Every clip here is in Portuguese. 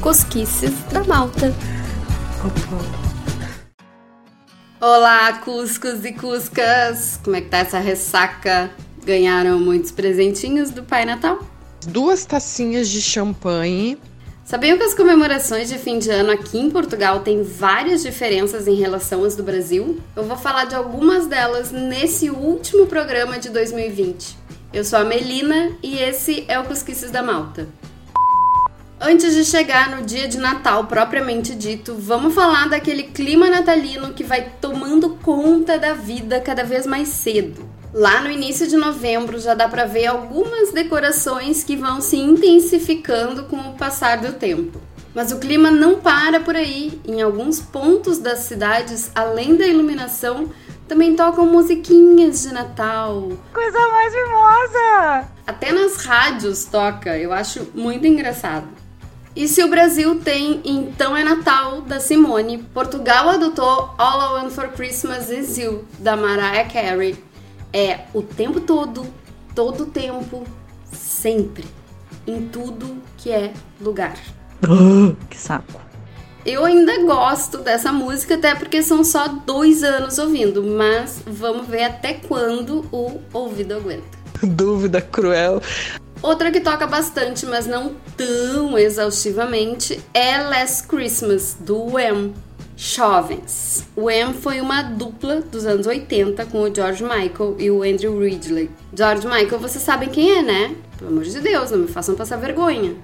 Cosquices da Malta. Olá, Cuscos e Cuscas! Como é que tá essa ressaca? Ganharam muitos presentinhos do Pai Natal? Duas tacinhas de champanhe. Sabiam que as comemorações de fim de ano aqui em Portugal têm várias diferenças em relação às do Brasil? Eu vou falar de algumas delas nesse último programa de 2020. Eu sou a Melina e esse é o Cusquices da Malta. Antes de chegar no dia de Natal propriamente dito, vamos falar daquele clima natalino que vai tomando conta da vida cada vez mais cedo. Lá no início de novembro já dá para ver algumas decorações que vão se intensificando com o passar do tempo. Mas o clima não para por aí. Em alguns pontos das cidades, além da iluminação, também tocam musiquinhas de Natal. Coisa mais mimosa! Até nas rádios toca, eu acho muito engraçado. E se o Brasil tem Então é Natal, da Simone, Portugal adotou All I Want for Christmas Is You, da Mariah Carey. É o tempo todo, todo o tempo, sempre, em tudo que é lugar. que saco. Eu ainda gosto dessa música, até porque são só dois anos ouvindo, mas vamos ver até quando o ouvido aguenta. Dúvida cruel. Outra que toca bastante, mas não tão exaustivamente, é Last Christmas, do Wham. Jovens. O Wham foi uma dupla dos anos 80 com o George Michael e o Andrew Ridley. George Michael, vocês sabem quem é, né? Pelo amor de Deus, não me façam passar vergonha.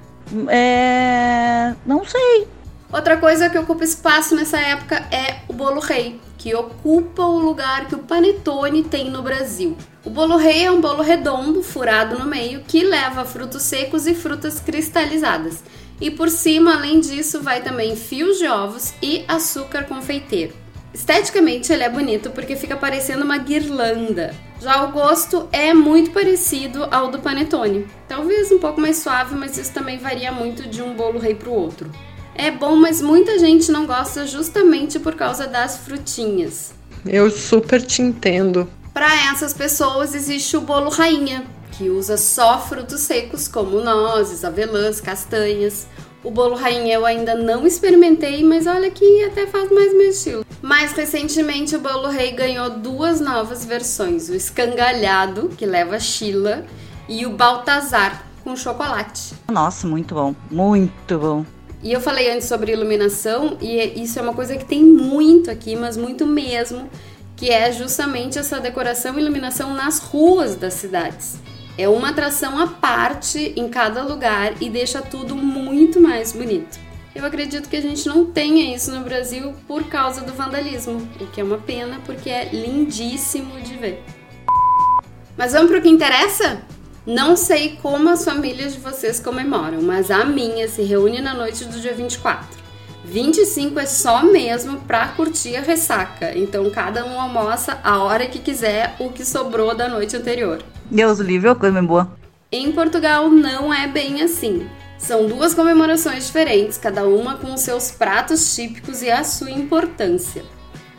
É. Não sei. Outra coisa que ocupa espaço nessa época é o bolo rei, que ocupa o lugar que o panetone tem no Brasil. O bolo rei é um bolo redondo, furado no meio, que leva frutos secos e frutas cristalizadas. E por cima, além disso, vai também fios de ovos e açúcar confeiteiro. Esteticamente ele é bonito porque fica parecendo uma guirlanda. Já o gosto é muito parecido ao do panetone. Talvez um pouco mais suave, mas isso também varia muito de um bolo rei para o outro. É bom, mas muita gente não gosta justamente por causa das frutinhas. Eu super te entendo. Para essas pessoas existe o bolo rainha, que usa só frutos secos como nozes, avelãs, castanhas. O bolo rainha eu ainda não experimentei, mas olha que até faz mais meu estilo. Mais recentemente, o bolo rei ganhou duas novas versões: o escangalhado, que leva chila, e o baltazar, com chocolate. Nossa, muito bom, muito bom. E eu falei antes sobre iluminação, e isso é uma coisa que tem muito aqui, mas muito mesmo que é justamente essa decoração e iluminação nas ruas das cidades. É uma atração à parte em cada lugar e deixa tudo muito mais bonito. Eu acredito que a gente não tenha isso no Brasil por causa do vandalismo, o que é uma pena porque é lindíssimo de ver. Mas vamos para o que interessa? Não sei como as famílias de vocês comemoram, mas a minha se reúne na noite do dia 24. 25 é só mesmo pra curtir a ressaca. Então cada um almoça a hora que quiser o que sobrou da noite anterior. Deus livre, coisa bem boa. Em Portugal não é bem assim. São duas comemorações diferentes, cada uma com os seus pratos típicos e a sua importância.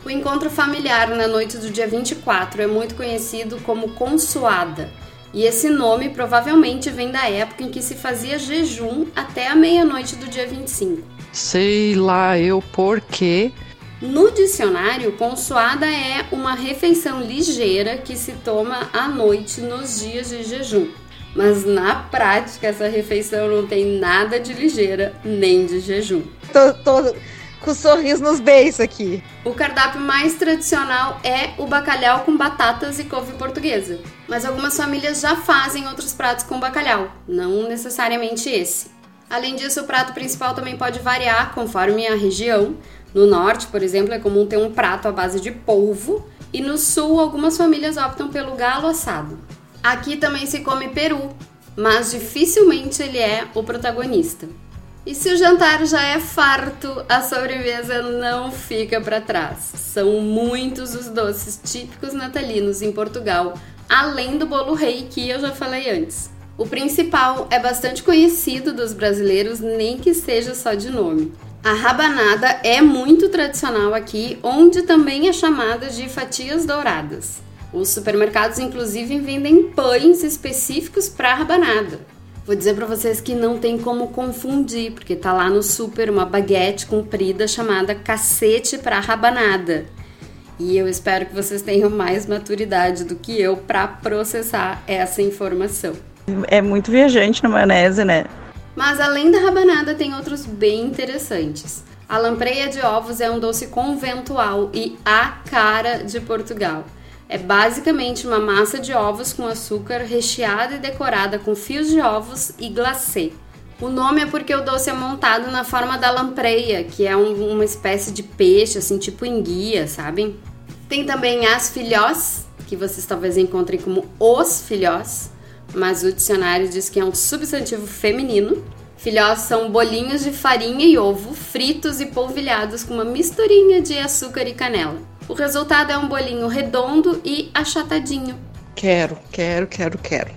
O encontro familiar na noite do dia 24 é muito conhecido como consoada, e esse nome provavelmente vem da época em que se fazia jejum até a meia-noite do dia 25. Sei lá eu por quê. No dicionário, consoada é uma refeição ligeira que se toma à noite nos dias de jejum. Mas na prática, essa refeição não tem nada de ligeira nem de jejum. Tô, tô com sorriso nos beijos aqui. O cardápio mais tradicional é o bacalhau com batatas e couve portuguesa. Mas algumas famílias já fazem outros pratos com bacalhau, não necessariamente esse. Além disso, o prato principal também pode variar conforme a região. No norte, por exemplo, é comum ter um prato à base de polvo, e no sul, algumas famílias optam pelo galo assado. Aqui também se come peru, mas dificilmente ele é o protagonista. E se o jantar já é farto, a sobremesa não fica para trás. São muitos os doces típicos natalinos em Portugal, além do bolo rei que eu já falei antes. O principal é bastante conhecido dos brasileiros, nem que seja só de nome. A rabanada é muito tradicional aqui, onde também é chamada de fatias douradas. Os supermercados, inclusive, vendem pães específicos para rabanada. Vou dizer para vocês que não tem como confundir, porque tá lá no super uma baguete comprida chamada cacete para rabanada. E eu espero que vocês tenham mais maturidade do que eu para processar essa informação. É muito viajante na maionese, né? Mas além da rabanada, tem outros bem interessantes. A lampreia de ovos é um doce conventual e a cara de Portugal. É basicamente uma massa de ovos com açúcar recheada e decorada com fios de ovos e glacê. O nome é porque o doce é montado na forma da lampreia, que é um, uma espécie de peixe, assim, tipo enguia, sabem? Tem também as filhós, que vocês talvez encontrem como os filhós, mas o dicionário diz que é um substantivo feminino. Filhós são bolinhos de farinha e ovo fritos e polvilhados com uma misturinha de açúcar e canela. O resultado é um bolinho redondo e achatadinho. Quero, quero, quero, quero.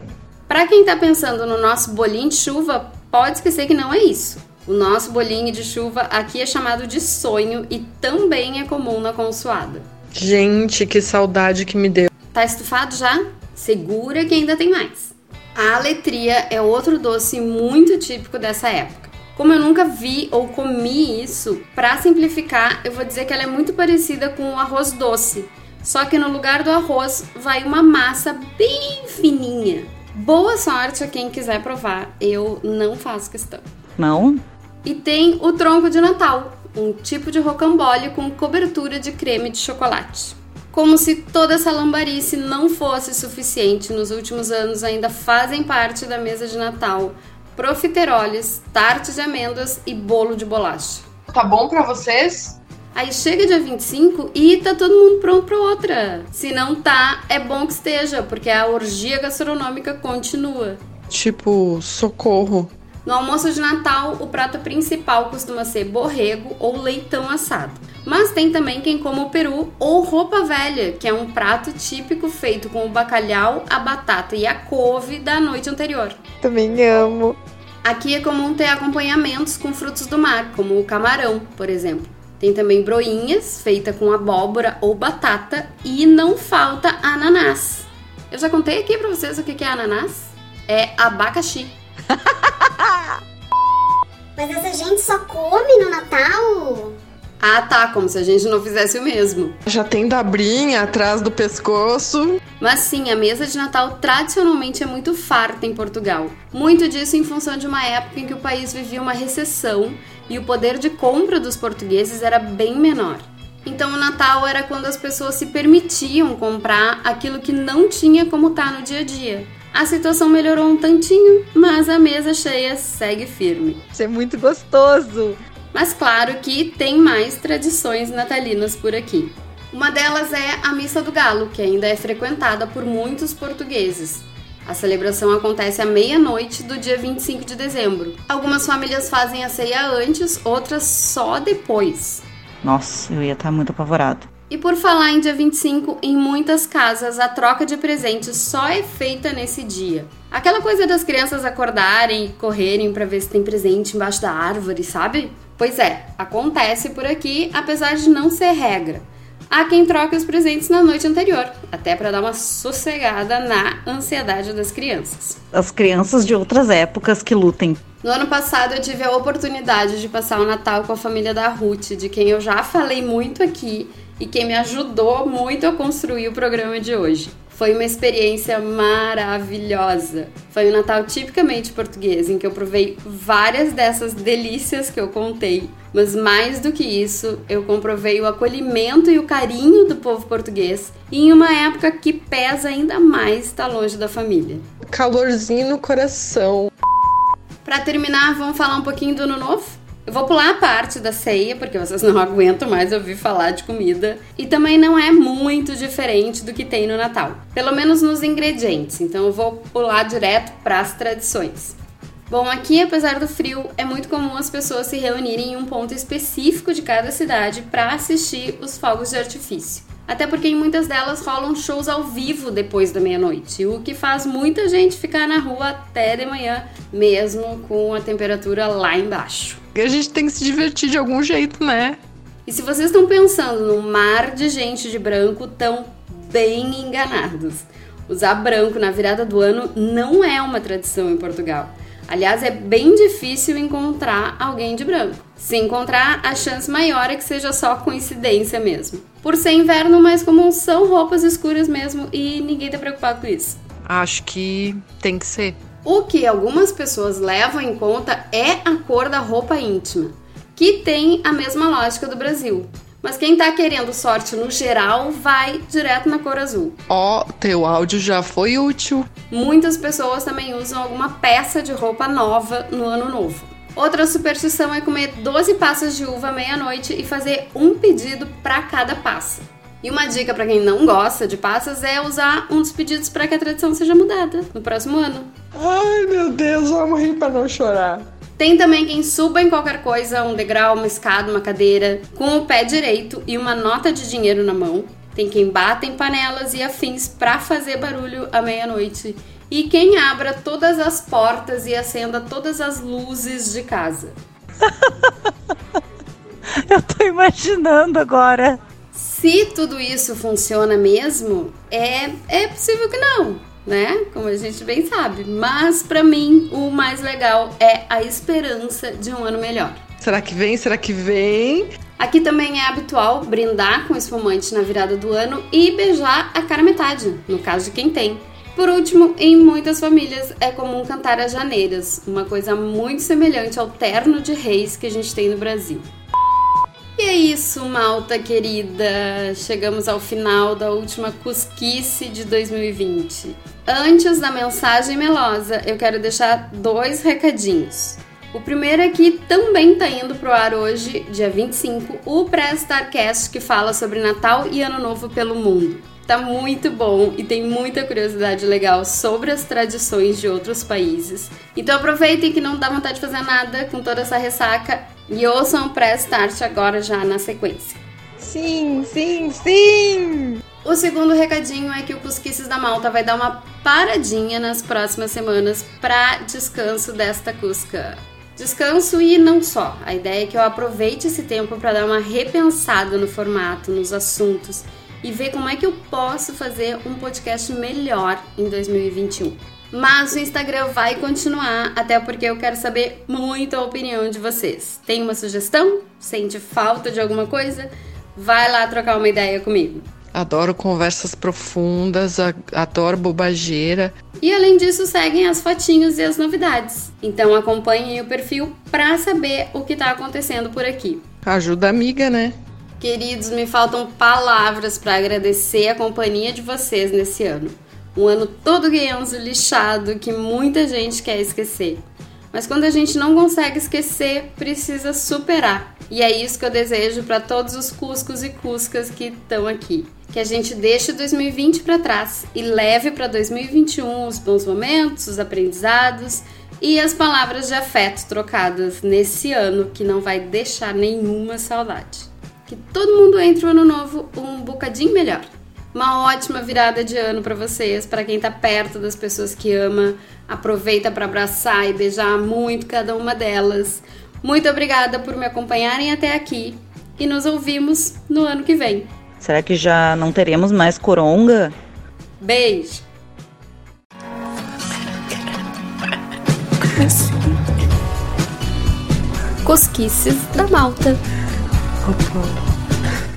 Para quem tá pensando no nosso bolinho de chuva, pode esquecer que não é isso. O nosso bolinho de chuva aqui é chamado de sonho e também é comum na consoada. Gente, que saudade que me deu. Tá estufado já? Segura que ainda tem mais. A aletria é outro doce muito típico dessa época. Como eu nunca vi ou comi isso, para simplificar, eu vou dizer que ela é muito parecida com o arroz doce, só que no lugar do arroz vai uma massa bem fininha. Boa sorte a quem quiser provar, eu não faço questão. Não? E tem o tronco de Natal, um tipo de rocambole com cobertura de creme de chocolate. Como se toda essa lambarice não fosse suficiente, nos últimos anos ainda fazem parte da mesa de Natal profiteroles, tarte de amêndoas e bolo de bolacha. Tá bom para vocês? Aí chega dia 25 e tá todo mundo pronto para outra. Se não tá, é bom que esteja, porque a orgia gastronômica continua. Tipo, socorro. No almoço de Natal, o prato principal costuma ser borrego ou leitão assado. Mas tem também quem come o peru ou roupa velha, que é um prato típico feito com o bacalhau, a batata e a couve da noite anterior. Também amo. Aqui é comum ter acompanhamentos com frutos do mar, como o camarão, por exemplo. Tem também broinhas, feita com abóbora ou batata, e não falta ananás. Eu já contei aqui pra vocês o que é ananás? É abacaxi. Mas essa gente só come no Natal? Ah, tá, como se a gente não fizesse o mesmo. Já tem dabrinha atrás do pescoço. Mas sim, a mesa de Natal tradicionalmente é muito farta em Portugal. Muito disso em função de uma época em que o país vivia uma recessão e o poder de compra dos portugueses era bem menor. Então o Natal era quando as pessoas se permitiam comprar aquilo que não tinha como tá no dia a dia. A situação melhorou um tantinho, mas a mesa cheia segue firme. Isso é muito gostoso. Mas claro que tem mais tradições natalinas por aqui. Uma delas é a Missa do Galo, que ainda é frequentada por muitos portugueses. A celebração acontece à meia-noite do dia 25 de dezembro. Algumas famílias fazem a ceia antes, outras só depois. Nossa, eu ia estar muito apavorado. E por falar em dia 25, em muitas casas a troca de presentes só é feita nesse dia. Aquela coisa das crianças acordarem e correrem para ver se tem presente embaixo da árvore, sabe? Pois é, acontece por aqui, apesar de não ser regra. Há quem troque os presentes na noite anterior, até para dar uma sossegada na ansiedade das crianças. As crianças de outras épocas que lutem. No ano passado eu tive a oportunidade de passar o Natal com a família da Ruth, de quem eu já falei muito aqui e quem me ajudou muito a construir o programa de hoje. Foi uma experiência maravilhosa. Foi um Natal tipicamente português, em que eu provei várias dessas delícias que eu contei. Mas mais do que isso, eu comprovei o acolhimento e o carinho do povo português em uma época que pesa ainda mais estar longe da família. Calorzinho no coração. Para terminar, vamos falar um pouquinho do Ano Novo? Eu vou pular a parte da ceia, porque vocês não aguentam mais ouvir falar de comida. E também não é muito diferente do que tem no Natal. Pelo menos nos ingredientes. Então eu vou pular direto para as tradições. Bom, aqui, apesar do frio, é muito comum as pessoas se reunirem em um ponto específico de cada cidade para assistir os fogos de artifício. Até porque em muitas delas rolam shows ao vivo depois da meia-noite, o que faz muita gente ficar na rua até de manhã, mesmo com a temperatura lá embaixo. A gente tem que se divertir de algum jeito, né? E se vocês estão pensando num mar de gente de branco, estão bem enganados. Usar branco na virada do ano não é uma tradição em Portugal. Aliás, é bem difícil encontrar alguém de branco. Se encontrar, a chance maior é que seja só coincidência mesmo. Por ser inverno, mais comum são roupas escuras mesmo e ninguém tá preocupado com isso. Acho que tem que ser. O que algumas pessoas levam em conta é a cor da roupa íntima, que tem a mesma lógica do Brasil. Mas quem tá querendo sorte no geral vai direto na cor azul. Ó, teu áudio já foi útil. Muitas pessoas também usam alguma peça de roupa nova no ano novo. Outra superstição é comer 12 passas de uva à meia-noite e fazer um pedido para cada passa. E uma dica para quem não gosta de passas é usar um dos pedidos para que a tradição seja mudada no próximo ano. Ai, meu Deus, vamos rir para não chorar. Tem também quem suba em qualquer coisa, um degrau, uma escada, uma cadeira, com o pé direito e uma nota de dinheiro na mão. Tem quem bata em panelas e afins para fazer barulho à meia-noite. E quem abra todas as portas e acenda todas as luzes de casa. Eu tô imaginando agora. Se tudo isso funciona mesmo, é, é possível que não né? Como a gente bem sabe. Mas para mim, o mais legal é a esperança de um ano melhor. Será que vem? Será que vem? Aqui também é habitual brindar com espumante na virada do ano e beijar a cara metade, no caso de quem tem. Por último, em muitas famílias é comum cantar as janeiras, uma coisa muito semelhante ao terno de reis que a gente tem no Brasil. E é isso, malta querida. Chegamos ao final da última cusquice de 2020. Antes da mensagem melosa, eu quero deixar dois recadinhos. O primeiro é que também tá indo pro ar hoje, dia 25, o Pré-Starcast que fala sobre Natal e Ano Novo pelo mundo. Tá muito bom e tem muita curiosidade legal sobre as tradições de outros países. Então aproveitem que não dá vontade de fazer nada com toda essa ressaca e ouçam o pré-start agora já na sequência. Sim, sim, sim! O segundo recadinho é que o Cusquices da Malta vai dar uma paradinha nas próximas semanas para descanso desta Cusca. Descanso e não só. A ideia é que eu aproveite esse tempo para dar uma repensada no formato, nos assuntos e ver como é que eu posso fazer um podcast melhor em 2021. Mas o Instagram vai continuar, até porque eu quero saber muito a opinião de vocês. Tem uma sugestão? Sente falta de alguma coisa? Vai lá trocar uma ideia comigo. Adoro conversas profundas, adoro bobageira. E além disso, seguem as fotinhos e as novidades. Então acompanhem o perfil para saber o que está acontecendo por aqui. Ajuda a amiga, né? Queridos, me faltam palavras para agradecer a companhia de vocês nesse ano. Um ano todo guianzo, lixado, que muita gente quer esquecer. Mas quando a gente não consegue esquecer, precisa superar. E é isso que eu desejo para todos os cuscos e cuscas que estão aqui. Que a gente deixe 2020 para trás e leve para 2021 os bons momentos, os aprendizados e as palavras de afeto trocadas nesse ano que não vai deixar nenhuma saudade que todo mundo entre o ano novo um bocadinho melhor. Uma ótima virada de ano para vocês, para quem tá perto das pessoas que ama. Aproveita para abraçar e beijar muito cada uma delas. Muito obrigada por me acompanharem até aqui e nos ouvimos no ano que vem. Será que já não teremos mais coronga? Beijo. Cosquices da Malta. Opa.